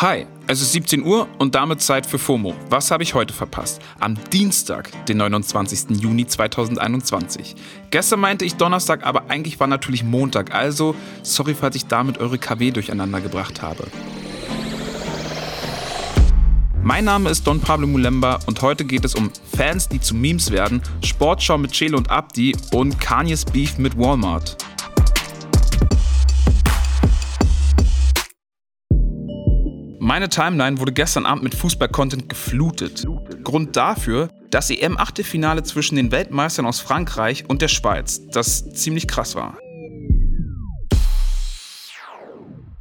Hi, es ist 17 Uhr und damit Zeit für FOMO. Was habe ich heute verpasst? Am Dienstag, den 29. Juni 2021. Gestern meinte ich Donnerstag, aber eigentlich war natürlich Montag, also sorry, falls ich damit eure KW durcheinander gebracht habe. Mein Name ist Don Pablo Mulemba und heute geht es um Fans, die zu Memes werden, Sportschau mit Chelo und Abdi und Kanye's Beef mit Walmart. Meine Timeline wurde gestern Abend mit Fußball-Content geflutet. Grund dafür das EM-Achtelfinale zwischen den Weltmeistern aus Frankreich und der Schweiz, das ziemlich krass war.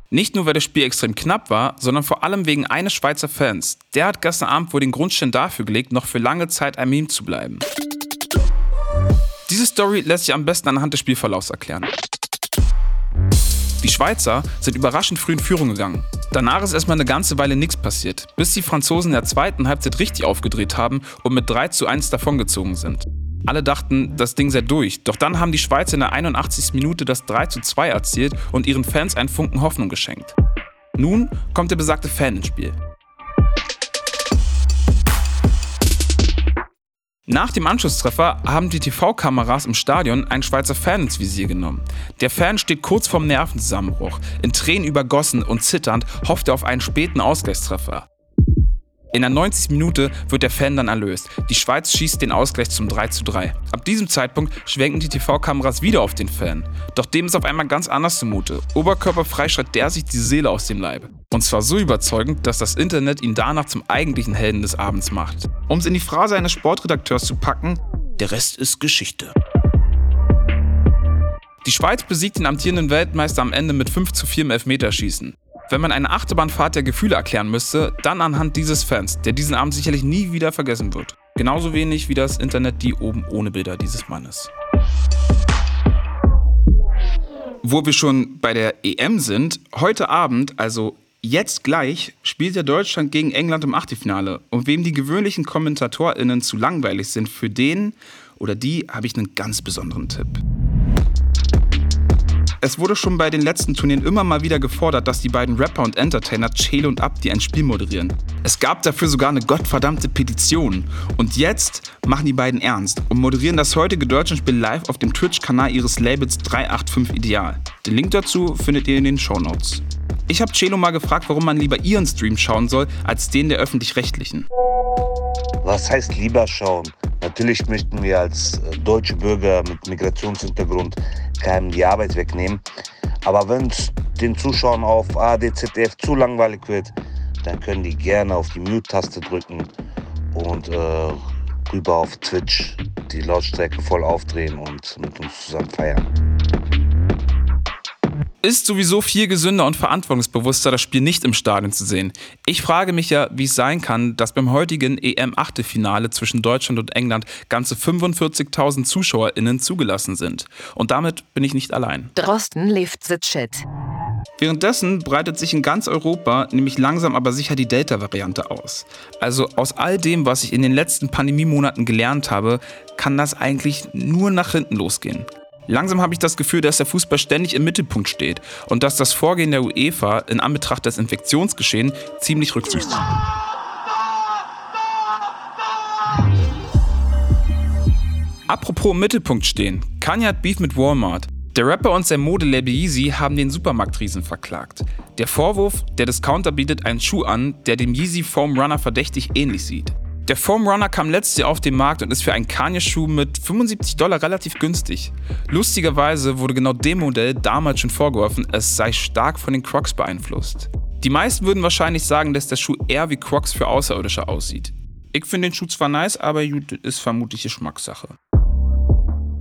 Nicht nur, weil das Spiel extrem knapp war, sondern vor allem wegen eines Schweizer Fans. Der hat gestern Abend wohl den Grundstein dafür gelegt, noch für lange Zeit ein Meme zu bleiben. Diese Story lässt sich am besten anhand des Spielverlaufs erklären. Die Schweizer sind überraschend früh in Führung gegangen. Danach ist erstmal eine ganze Weile nichts passiert, bis die Franzosen in der zweiten Halbzeit richtig aufgedreht haben und mit 3 zu 1 davongezogen sind. Alle dachten, das Ding sei durch, doch dann haben die Schweizer in der 81. Minute das 3 zu 2 erzielt und ihren Fans einen Funken Hoffnung geschenkt. Nun kommt der besagte Fan ins Spiel. Nach dem Anschlusstreffer haben die TV-Kameras im Stadion einen Schweizer Fan ins Visier genommen. Der Fan steht kurz vorm Nervenzusammenbruch. In Tränen übergossen und zitternd hofft er auf einen späten Ausgleichstreffer. In der 90. Minute wird der Fan dann erlöst. Die Schweiz schießt den Ausgleich zum 3 zu 3. Ab diesem Zeitpunkt schwenken die TV-Kameras wieder auf den Fan. Doch dem ist auf einmal ganz anders zumute. Oberkörperfrei schreit der sich die Seele aus dem Leibe. Und zwar so überzeugend, dass das Internet ihn danach zum eigentlichen Helden des Abends macht. Um es in die Phrase eines Sportredakteurs zu packen, der Rest ist Geschichte. Die Schweiz besiegt den amtierenden Weltmeister am Ende mit 5 zu 4 im Elfmeterschießen. Wenn man eine Achterbahnfahrt der Gefühle erklären müsste, dann anhand dieses Fans, der diesen Abend sicherlich nie wieder vergessen wird. Genauso wenig wie das Internet die oben ohne Bilder dieses Mannes. Wo wir schon bei der EM sind, heute Abend, also jetzt gleich, spielt ja Deutschland gegen England im Achtelfinale. Und wem die gewöhnlichen KommentatorInnen zu langweilig sind, für den oder die habe ich einen ganz besonderen Tipp. Es wurde schon bei den letzten Turnieren immer mal wieder gefordert, dass die beiden Rapper und Entertainer Chelo und Abdi ein Spiel moderieren. Es gab dafür sogar eine gottverdammte Petition. Und jetzt machen die beiden ernst und moderieren das heutige Deutschlandspiel live auf dem Twitch-Kanal ihres Labels 385 Ideal. Den Link dazu findet ihr in den Show Notes. Ich habe Chelo mal gefragt, warum man lieber ihren Stream schauen soll, als den der öffentlich-rechtlichen. Was heißt lieber schauen? Natürlich möchten wir als äh, deutsche Bürger mit Migrationshintergrund keinem die Arbeit wegnehmen. Aber wenn es den Zuschauern auf ADZF zu langweilig wird, dann können die gerne auf die Mute-Taste drücken und äh, rüber auf Twitch die Lautstärke voll aufdrehen und mit uns zusammen feiern ist sowieso viel gesünder und verantwortungsbewusster, das Spiel nicht im Stadion zu sehen. Ich frage mich ja, wie es sein kann, dass beim heutigen EM-Achtelfinale zwischen Deutschland und England ganze 45.000 ZuschauerInnen zugelassen sind. Und damit bin ich nicht allein. Drosten lebt the chat. Währenddessen breitet sich in ganz Europa nämlich langsam aber sicher die Delta-Variante aus. Also aus all dem, was ich in den letzten Pandemiemonaten gelernt habe, kann das eigentlich nur nach hinten losgehen. Langsam habe ich das Gefühl, dass der Fußball ständig im Mittelpunkt steht und dass das Vorgehen der UEFA in Anbetracht des Infektionsgeschehens ziemlich rücksichtslos ist. Apropos im Mittelpunkt stehen. Kanye hat Beef mit Walmart. Der Rapper und sein Modelabel Yeezy haben den Supermarktriesen verklagt. Der Vorwurf, der Discounter bietet einen Schuh an, der dem Yeezy Foam Runner verdächtig ähnlich sieht. Der Foam Runner kam letztes Jahr auf den Markt und ist für einen Kanye-Schuh mit 75 Dollar relativ günstig. Lustigerweise wurde genau dem Modell damals schon vorgeworfen, es sei stark von den Crocs beeinflusst. Die meisten würden wahrscheinlich sagen, dass der Schuh eher wie Crocs für Außerirdische aussieht. Ich finde den Schuh zwar nice, aber ist vermutlich Geschmackssache.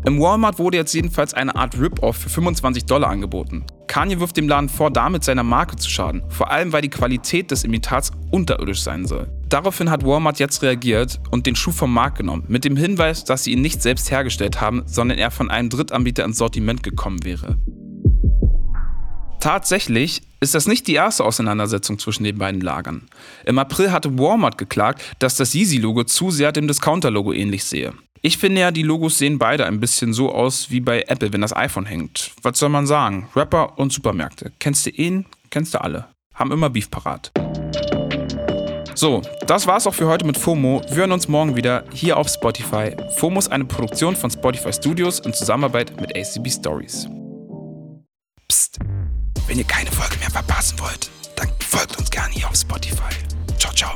Im Walmart wurde jetzt jedenfalls eine Art Rip-Off für 25 Dollar angeboten. Kanye wirft dem Laden vor, damit seiner Marke zu schaden, vor allem weil die Qualität des Imitats unterirdisch sein soll. Daraufhin hat Walmart jetzt reagiert und den Schuh vom Markt genommen, mit dem Hinweis, dass sie ihn nicht selbst hergestellt haben, sondern er von einem Drittanbieter ins Sortiment gekommen wäre. Tatsächlich ist das nicht die erste Auseinandersetzung zwischen den beiden Lagern. Im April hatte Walmart geklagt, dass das Yeezy-Logo zu sehr dem Discounter-Logo ähnlich sehe. Ich finde ja, die Logos sehen beide ein bisschen so aus wie bei Apple, wenn das iPhone hängt. Was soll man sagen? Rapper und Supermärkte. Kennst du ihn? Kennst du alle. Haben immer Beef parat. So, das war's auch für heute mit FOMO. Wir hören uns morgen wieder hier auf Spotify. FOMO ist eine Produktion von Spotify Studios in Zusammenarbeit mit ACB Stories. Psst, wenn ihr keine Folge mehr verpassen wollt, dann folgt uns gerne hier auf Spotify. Ciao, ciao.